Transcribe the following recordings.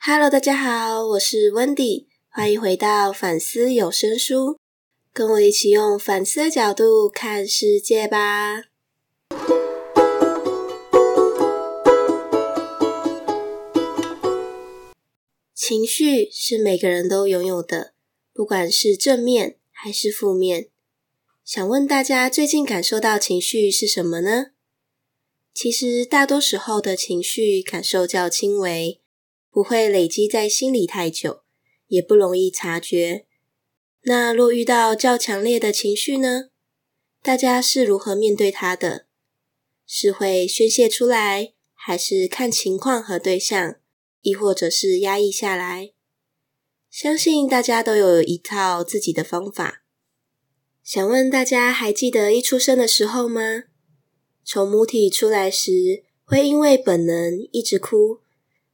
Hello，大家好，我是 Wendy，欢迎回到反思有声书，跟我一起用反思的角度看世界吧。情绪是每个人都拥有的，不管是正面还是负面。想问大家，最近感受到情绪是什么呢？其实大多时候的情绪感受较轻微。不会累积在心里太久，也不容易察觉。那若遇到较强烈的情绪呢？大家是如何面对它的？是会宣泄出来，还是看情况和对象，亦或者是压抑下来？相信大家都有一套自己的方法。想问大家，还记得一出生的时候吗？从母体出来时，会因为本能一直哭，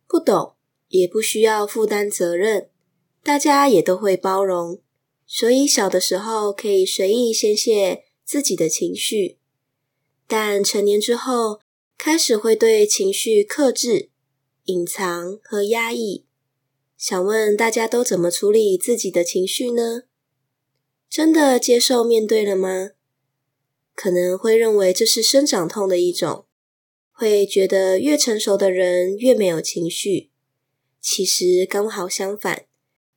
不懂。也不需要负担责任，大家也都会包容，所以小的时候可以随意宣泄自己的情绪。但成年之后，开始会对情绪克制、隐藏和压抑。想问大家都怎么处理自己的情绪呢？真的接受面对了吗？可能会认为这是生长痛的一种，会觉得越成熟的人越没有情绪。其实刚好相反，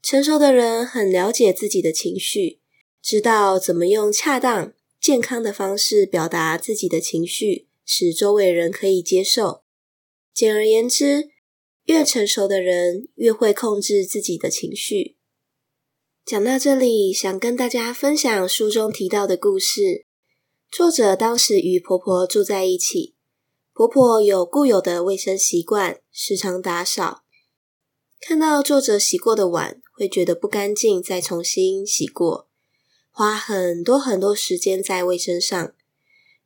成熟的人很了解自己的情绪，知道怎么用恰当、健康的方式表达自己的情绪，使周围人可以接受。简而言之，越成熟的人越会控制自己的情绪。讲到这里，想跟大家分享书中提到的故事。作者当时与婆婆住在一起，婆婆有固有的卫生习惯，时常打扫。看到作者洗过的碗，会觉得不干净，再重新洗过，花很多很多时间在卫生上，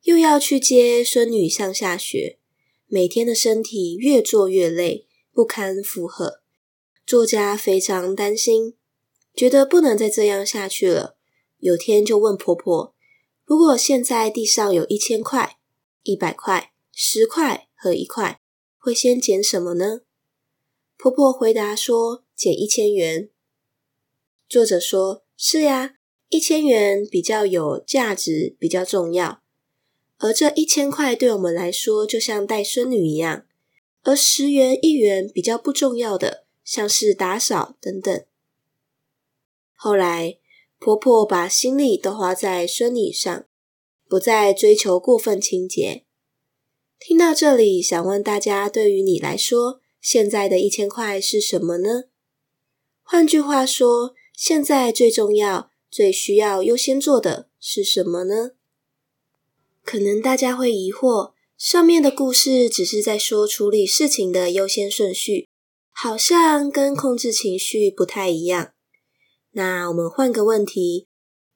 又要去接孙女上下学，每天的身体越做越累，不堪负荷。作家非常担心，觉得不能再这样下去了。有天就问婆婆：“如果现在地上有一千块、一百块、十块和一块，会先捡什么呢？”婆婆回答说：“减一千元。”作者说：“是呀，一千元比较有价值，比较重要。而这一千块对我们来说，就像带孙女一样。而十元、一元比较不重要的，像是打扫等等。”后来，婆婆把心力都花在孙女上，不再追求过分清洁。听到这里，想问大家：对于你来说，现在的一千块是什么呢？换句话说，现在最重要、最需要优先做的是什么呢？可能大家会疑惑，上面的故事只是在说处理事情的优先顺序，好像跟控制情绪不太一样。那我们换个问题，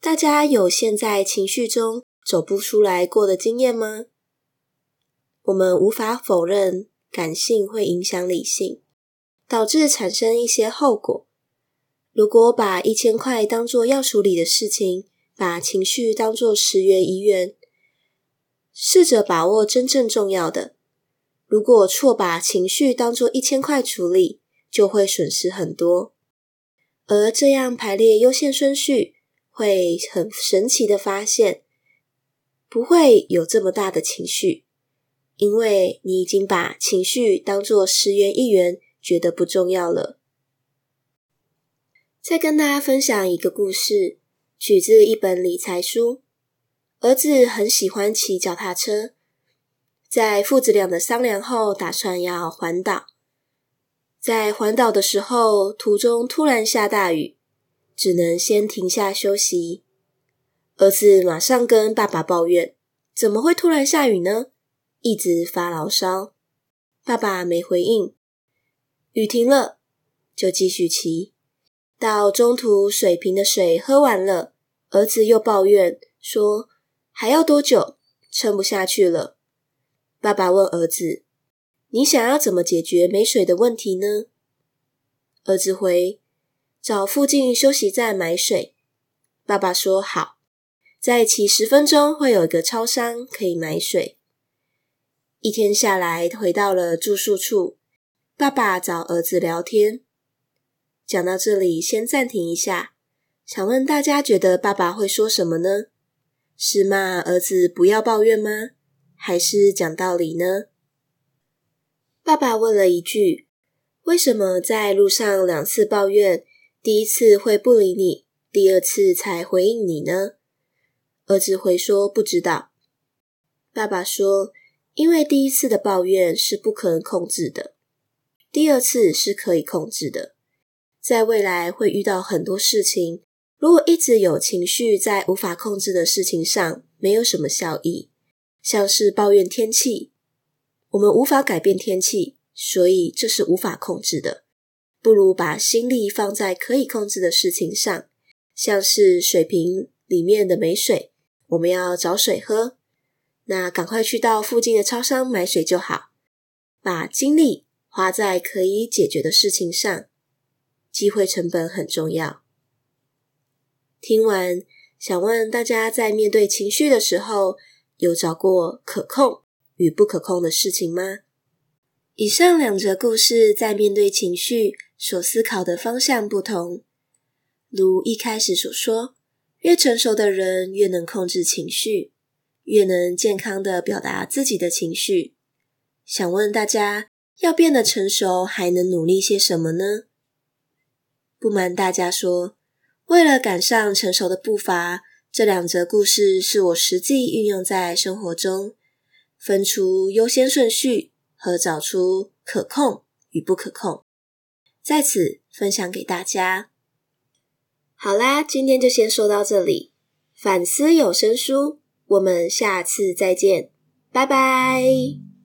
大家有现在情绪中走不出来过的经验吗？我们无法否认。感性会影响理性，导致产生一些后果。如果把一千块当做要处理的事情，把情绪当做十元一元，试着把握真正重要的。如果错把情绪当做一千块处理，就会损失很多。而这样排列优先顺序，会很神奇的发现，不会有这么大的情绪。因为你已经把情绪当作十元一元，觉得不重要了。再跟大家分享一个故事，取自一本理财书。儿子很喜欢骑脚踏车，在父子俩的商量后，打算要环岛。在环岛的时候，途中突然下大雨，只能先停下休息。儿子马上跟爸爸抱怨：“怎么会突然下雨呢？”一直发牢骚，爸爸没回应。雨停了，就继续骑。到中途水瓶的水喝完了，儿子又抱怨说：“还要多久？撑不下去了。”爸爸问儿子：“你想要怎么解决没水的问题呢？”儿子回：“找附近休息站买水。”爸爸说：“好，再骑十分钟会有一个超商可以买水。”一天下来，回到了住宿处，爸爸找儿子聊天。讲到这里，先暂停一下，想问大家觉得爸爸会说什么呢？是骂儿子不要抱怨吗？还是讲道理呢？爸爸问了一句：“为什么在路上两次抱怨，第一次会不理你，第二次才回应你呢？”儿子回说：“不知道。”爸爸说：“因为第一次的抱怨是不可能控制的，第二次是可以控制的。在未来会遇到很多事情，如果一直有情绪在无法控制的事情上，没有什么效益。像是抱怨天气。”我们无法改变天气，所以这是无法控制的。不如把心力放在可以控制的事情上，像是水瓶里面的没水，我们要找水喝，那赶快去到附近的超商买水就好。把精力花在可以解决的事情上，机会成本很重要。听完，想问大家在面对情绪的时候，有找过可控与不可控的事情吗？以上两则故事在面对情绪所思考的方向不同。如一开始所说，越成熟的人越能控制情绪，越能健康地表达自己的情绪。想问大家，要变得成熟，还能努力些什么呢？不瞒大家说，为了赶上成熟的步伐，这两则故事是我实际运用在生活中。分出优先顺序和找出可控与不可控，在此分享给大家。好啦，今天就先说到这里。反思有声书，我们下次再见，拜拜。